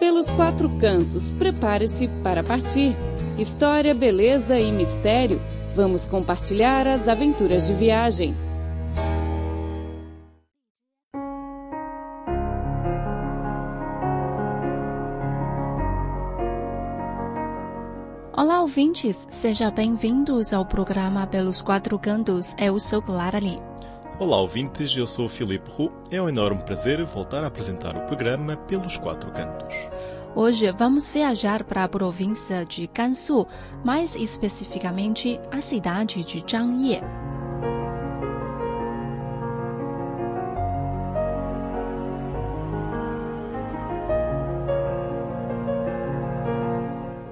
Pelos quatro cantos, prepare-se para partir. História, beleza e mistério. Vamos compartilhar as aventuras de viagem. Olá, ouvintes! Sejam bem-vindos ao programa Pelos Quatro Cantos. Eu sou Clara Lee. Olá, ouvintes, eu sou o Filipe Roux. É um enorme prazer voltar a apresentar o programa Pelos Quatro Cantos. Hoje vamos viajar para a província de Gansu, mais especificamente a cidade de Zhangye.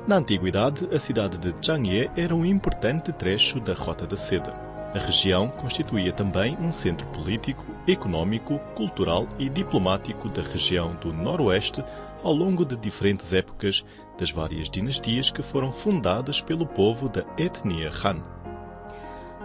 Na antiguidade, a cidade de Zhangye era um importante trecho da Rota da Seda. A região constituía também um centro político, econômico, cultural e diplomático da região do Noroeste ao longo de diferentes épocas das várias dinastias que foram fundadas pelo povo da etnia Han.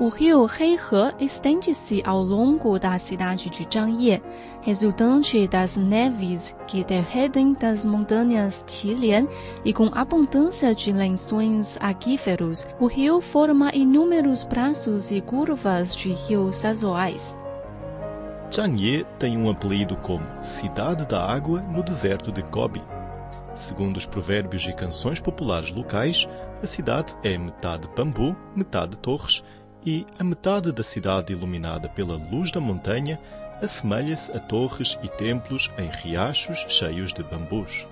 O rio Heihe estende-se ao longo da cidade de Zhangye, resultante das neves que derretem das montanhas Qilian e com abundância de lençóis aquíferos. O rio forma inúmeros braços e curvas de rios sazonais. Zhangye tem um apelido como Cidade da Água no deserto de Gobi. Segundo os provérbios e canções populares locais, a cidade é metade bambu, metade torres e a metade da cidade iluminada pela luz da montanha assemelha-se a torres e templos em riachos cheios de bambus.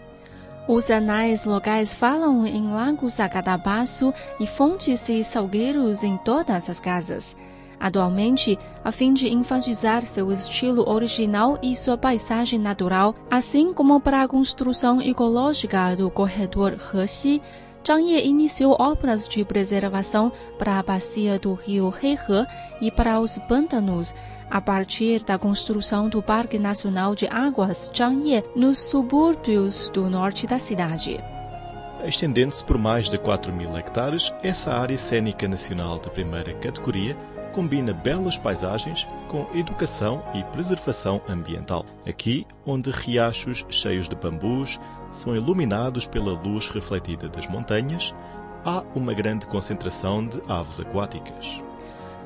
Os anais locais falam em lagos a cada passo e fontes e salgueiros em todas as casas. Atualmente, a fim de enfatizar seu estilo original e sua paisagem natural, assim como para a construção ecológica do corredor Hexi, Zhang Ye iniciou obras de preservação para a bacia do rio Heihe e para os pântanos, a partir da construção do Parque Nacional de Águas Zhangye nos subúrbios do norte da cidade. Estendendo-se por mais de 4 mil hectares, essa área cênica nacional de primeira categoria combina belas paisagens com educação e preservação ambiental. Aqui, onde riachos cheios de bambus, são iluminados pela luz refletida das montanhas, há uma grande concentração de aves aquáticas.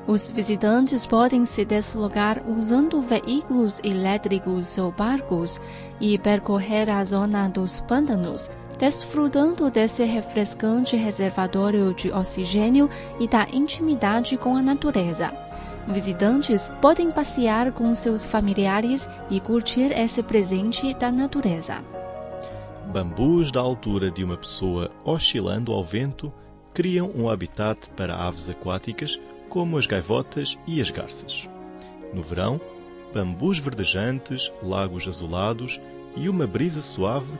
Os visitantes podem se deslocar usando veículos elétricos ou barcos e percorrer a zona dos pântanos, desfrutando desse refrescante reservatório de oxigênio e da intimidade com a natureza. Visitantes podem passear com seus familiares e curtir esse presente da natureza. Bambus da altura de uma pessoa oscilando ao vento criam um habitat para aves aquáticas como as gaivotas e as garças. No verão, bambus verdejantes, lagos azulados e uma brisa suave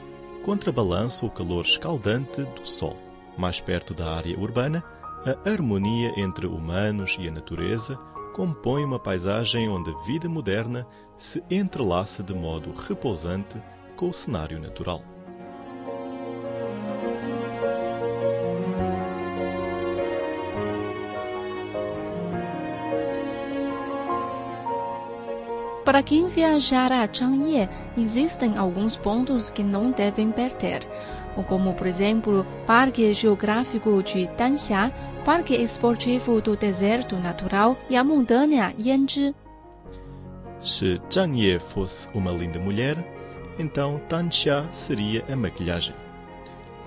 contrabalançam o calor escaldante do sol. Mais perto da área urbana, a harmonia entre humanos e a natureza compõe uma paisagem onde a vida moderna se entrelaça de modo repousante com o cenário natural. Para quem viajar a Changye, existem alguns pontos que não devem perder, como, por exemplo, Parque Geográfico de Danxia, Parque Esportivo do Deserto Natural e a montanha Yanzhi. Se Zhangye fosse uma linda mulher, então Danxia seria a maquilhagem.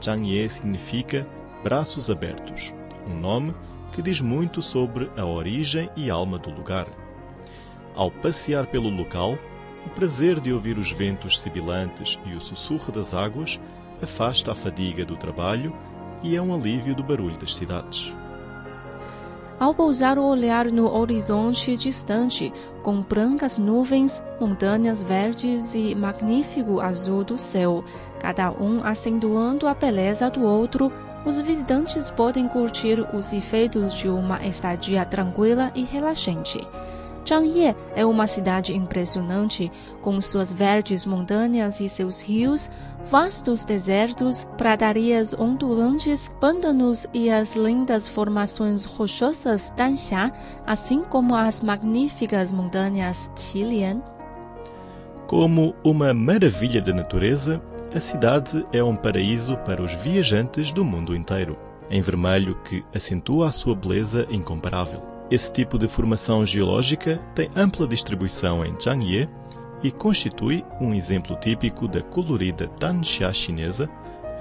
Zhangye significa braços abertos, um nome que diz muito sobre a origem e alma do lugar. Ao passear pelo local, o prazer de ouvir os ventos sibilantes e o sussurro das águas afasta a fadiga do trabalho e é um alívio do barulho das cidades. Ao pousar o olhar no horizonte distante, com brancas nuvens, montanhas verdes e magnífico azul do céu, cada um acentuando a beleza do outro, os visitantes podem curtir os efeitos de uma estadia tranquila e relaxante. Zhangye é uma cidade impressionante, com suas verdes montanhas e seus rios, vastos desertos, pradarias ondulantes, pântanos e as lindas formações rochosas Danxia, assim como as magníficas montanhas Qilian. Como uma maravilha da natureza, a cidade é um paraíso para os viajantes do mundo inteiro, em vermelho que acentua a sua beleza incomparável. Esse tipo de formação geológica tem ampla distribuição em Zhangye e constitui um exemplo típico da colorida Tanxia chinesa,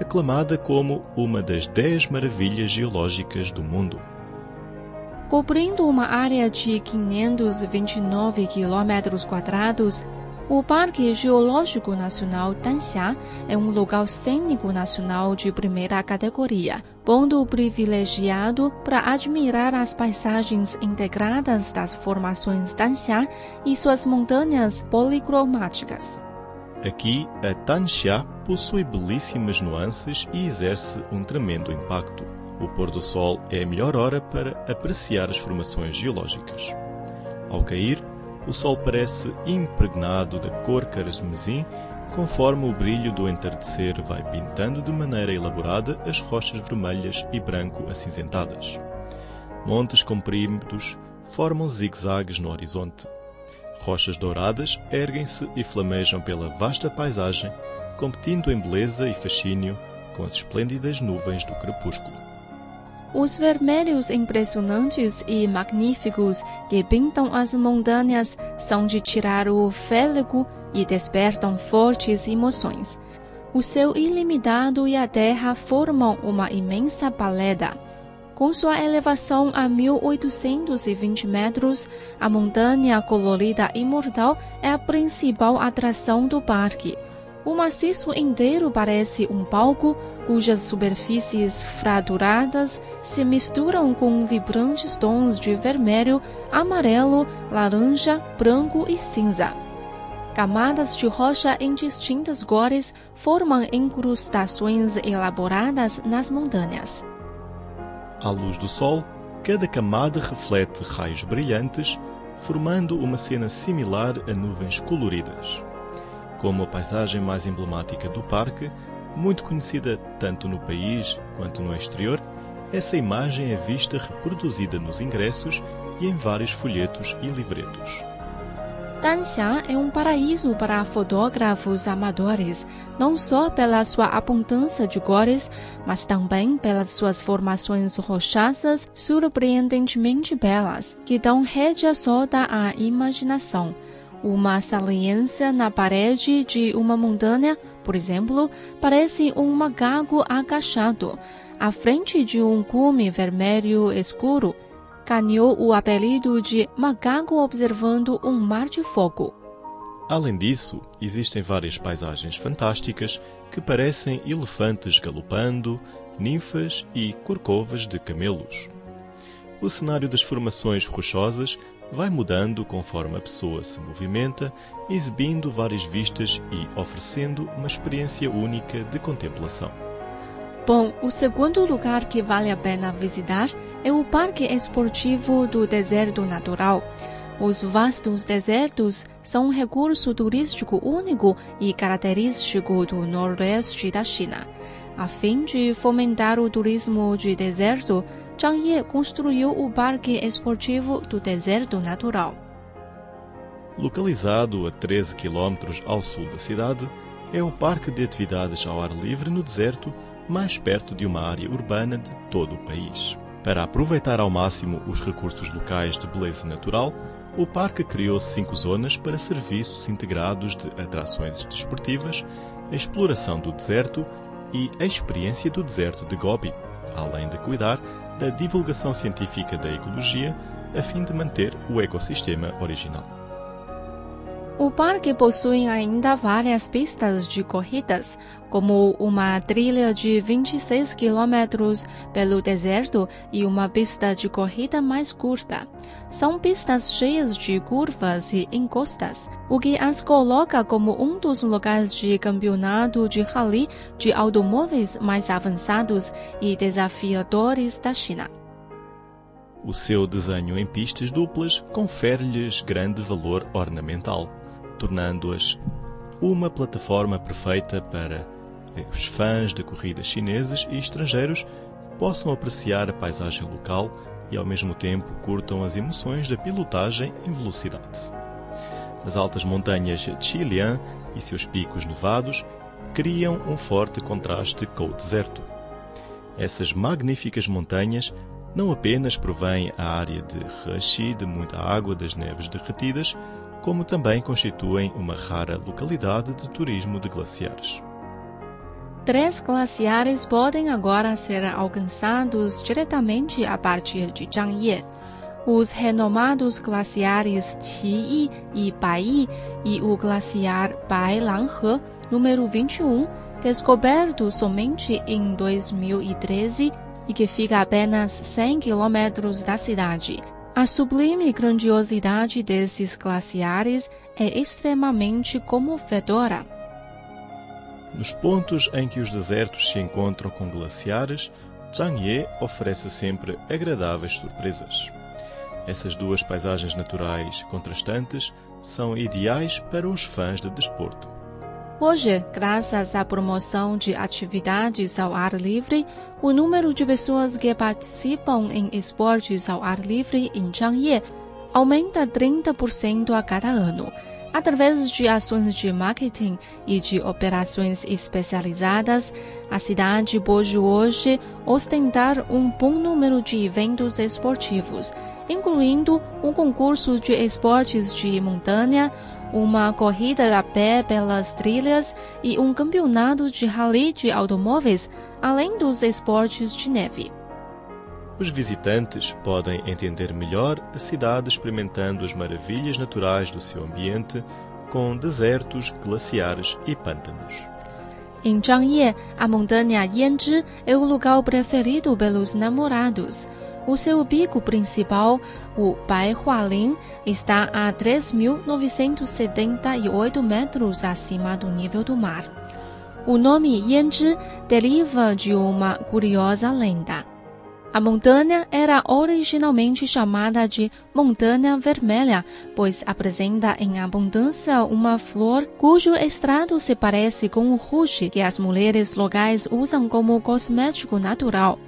aclamada como uma das dez maravilhas geológicas do mundo. Cobrindo uma área de 529 km quadrados, o Parque Geológico Nacional Tanxia é um local cênico nacional de primeira categoria, ponto privilegiado para admirar as paisagens integradas das formações Tanxia e suas montanhas policromáticas. Aqui, a Tanxia possui belíssimas nuances e exerce um tremendo impacto. O pôr do sol é a melhor hora para apreciar as formações geológicas. Ao cair, o sol parece impregnado de cor carmesim, conforme o brilho do entardecer vai pintando de maneira elaborada as rochas vermelhas e branco acinzentadas. Montes compridos formam zigue-zagues no horizonte. Rochas douradas erguem-se e flamejam pela vasta paisagem, competindo em beleza e fascínio com as esplêndidas nuvens do crepúsculo. Os vermelhos impressionantes e magníficos que pintam as montanhas são de tirar o fôlego e despertam fortes emoções. O céu ilimitado e a terra formam uma imensa paleta. Com sua elevação a 1820 metros, a montanha colorida imortal é a principal atração do parque. O maciço inteiro parece um palco cujas superfícies fraturadas se misturam com vibrantes tons de vermelho, amarelo, laranja, branco e cinza. Camadas de rocha em distintas cores formam incrustações elaboradas nas montanhas. À luz do sol, cada camada reflete raios brilhantes, formando uma cena similar a nuvens coloridas. Como a paisagem mais emblemática do parque, muito conhecida tanto no país quanto no exterior, essa imagem é vista reproduzida nos ingressos e em vários folhetos e livretos. Danxia é um paraíso para fotógrafos amadores, não só pela sua abundância de cores, mas também pelas suas formações rochosas surpreendentemente belas, que dão rédea solta à imaginação. Uma saliência na parede de uma montanha, por exemplo, parece um macaco agachado, à frente de um cume vermelho escuro. Ganhou o apelido de macaco observando um mar de fogo. Além disso, existem várias paisagens fantásticas que parecem elefantes galopando, ninfas e corcovas de camelos. O cenário das formações rochosas vai mudando conforme a pessoa se movimenta, exibindo várias vistas e oferecendo uma experiência única de contemplação. Bom, o segundo lugar que vale a pena visitar é o Parque Esportivo do Deserto Natural. Os vastos desertos são um recurso turístico único e característico do noroeste da China. A fim de fomentar o turismo de deserto, Zhang Ye construiu o Parque Esportivo do Deserto Natural. Localizado a 13 km ao sul da cidade, é o parque de atividades ao ar livre no deserto mais perto de uma área urbana de todo o país. Para aproveitar ao máximo os recursos locais de beleza natural, o parque criou cinco zonas para serviços integrados de atrações desportivas, a exploração do deserto e a experiência do deserto de Gobi, além de cuidar da divulgação científica da ecologia a fim de manter o ecossistema original. O parque possui ainda várias pistas de corridas, como uma trilha de 26 quilômetros pelo deserto e uma pista de corrida mais curta. São pistas cheias de curvas e encostas, o que as coloca como um dos locais de campeonato de rally de automóveis mais avançados e desafiadores da China. O seu desenho em pistas duplas confere-lhes grande valor ornamental tornando-as uma plataforma perfeita para os fãs de corridas chineses e estrangeiros possam apreciar a paisagem local e ao mesmo tempo curtam as emoções da pilotagem em velocidade. As altas montanhas Qilian e seus picos nevados criam um forte contraste com o deserto. Essas magníficas montanhas não apenas provêm a área de Rashi de muita água das neves derretidas, como também constituem uma rara localidade de turismo de glaciares. Três glaciares podem agora ser alcançados diretamente a partir de Zhangye. Os renomados glaciares Qiyi e Baiyi e o glaciar Bailanghe, número 21, descoberto somente em 2013 e que fica a apenas 100 quilômetros da cidade. A sublime grandiosidade desses glaciares é extremamente comovedora. Nos pontos em que os desertos se encontram com glaciares, Zhangye oferece sempre agradáveis surpresas. Essas duas paisagens naturais contrastantes são ideais para os fãs de desporto. Hoje, graças à promoção de atividades ao ar livre, o número de pessoas que participam em esportes ao ar livre em Zhangye aumenta 30% a cada ano. Através de ações de marketing e de operações especializadas, a cidade pode hoje ostentar um bom número de eventos esportivos, incluindo um concurso de esportes de montanha, uma corrida a pé pelas trilhas e um campeonato de rally de automóveis, além dos esportes de neve. Os visitantes podem entender melhor a cidade experimentando as maravilhas naturais do seu ambiente, com desertos, glaciares e pântanos. Em Zhangye, a montanha Yanzhi é o lugar preferido pelos namorados. O seu pico principal, o Baihualin, está a 3.978 metros acima do nível do mar. O nome Yanzhi deriva de uma curiosa lenda. A montanha era originalmente chamada de Montanha Vermelha, pois apresenta em abundância uma flor cujo extrato se parece com o rouge que as mulheres locais usam como cosmético natural.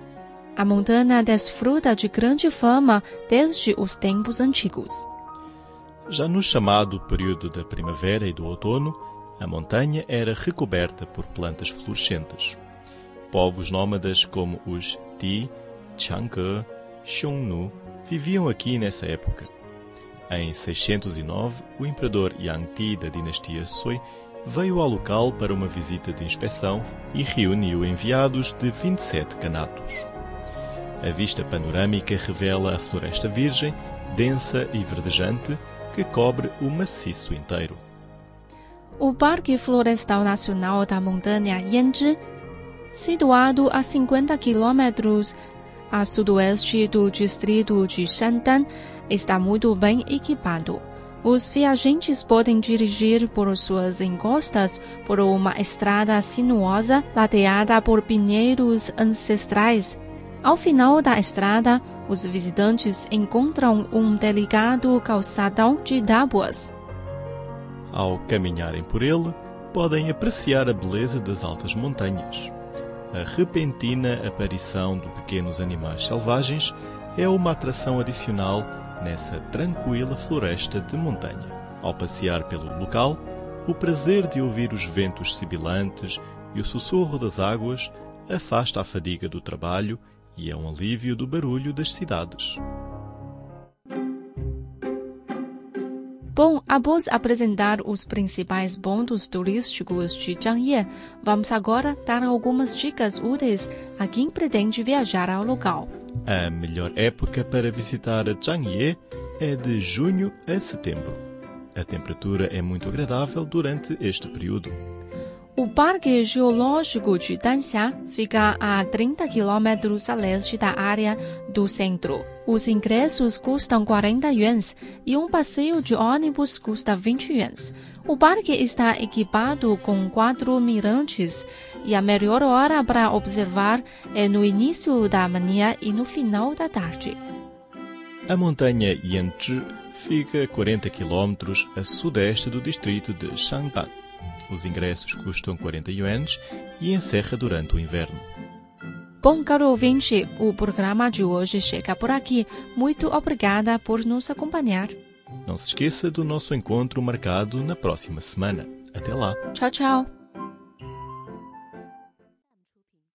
A montanha desfruta de grande fama desde os tempos antigos. Já no chamado período da primavera e do outono, a montanha era recoberta por plantas florescentes. Povos nómadas como os Ti, Chang'e, Xiongnu viviam aqui nessa época. Em 609, o imperador Yang da dinastia Sui veio ao local para uma visita de inspeção e reuniu enviados de 27 canatos. A vista panorâmica revela a floresta virgem, densa e verdejante, que cobre o maciço inteiro. O Parque Florestal Nacional da Montanha Yanzhi, situado a 50 quilômetros a sudoeste do distrito de Shandan, está muito bem equipado. Os viajantes podem dirigir por suas encostas por uma estrada sinuosa ladeada por pinheiros ancestrais. Ao final da estrada, os visitantes encontram um delicado calçadão de tábuas. Ao caminharem por ele, podem apreciar a beleza das altas montanhas a repentina aparição de pequenos animais selvagens é uma atração adicional nessa tranquila floresta de montanha. Ao passear pelo local, o prazer de ouvir os ventos sibilantes e o sussurro das águas afasta a fadiga do trabalho e é um alívio do barulho das cidades. Bom, após apresentar os principais pontos turísticos de Zhangye, vamos agora dar algumas dicas úteis a quem pretende viajar ao local. A melhor época para visitar Zhangye é de junho a setembro. A temperatura é muito agradável durante este período. O Parque Geológico de Danxia fica a 30 quilômetros a leste da área do centro. Os ingressos custam 40 yuans e um passeio de ônibus custa 20 yuans. O parque está equipado com quatro mirantes e a melhor hora para observar é no início da manhã e no final da tarde. A montanha Yanzhi fica a 40 quilômetros a sudeste do distrito de Shangban. Os ingressos custam 40 yuans e encerra durante o inverno. Bom, caro ouvinte, o programa de hoje chega por aqui. Muito obrigada por nos acompanhar. Não se esqueça do nosso encontro marcado na próxima semana. Até lá. Tchau, tchau.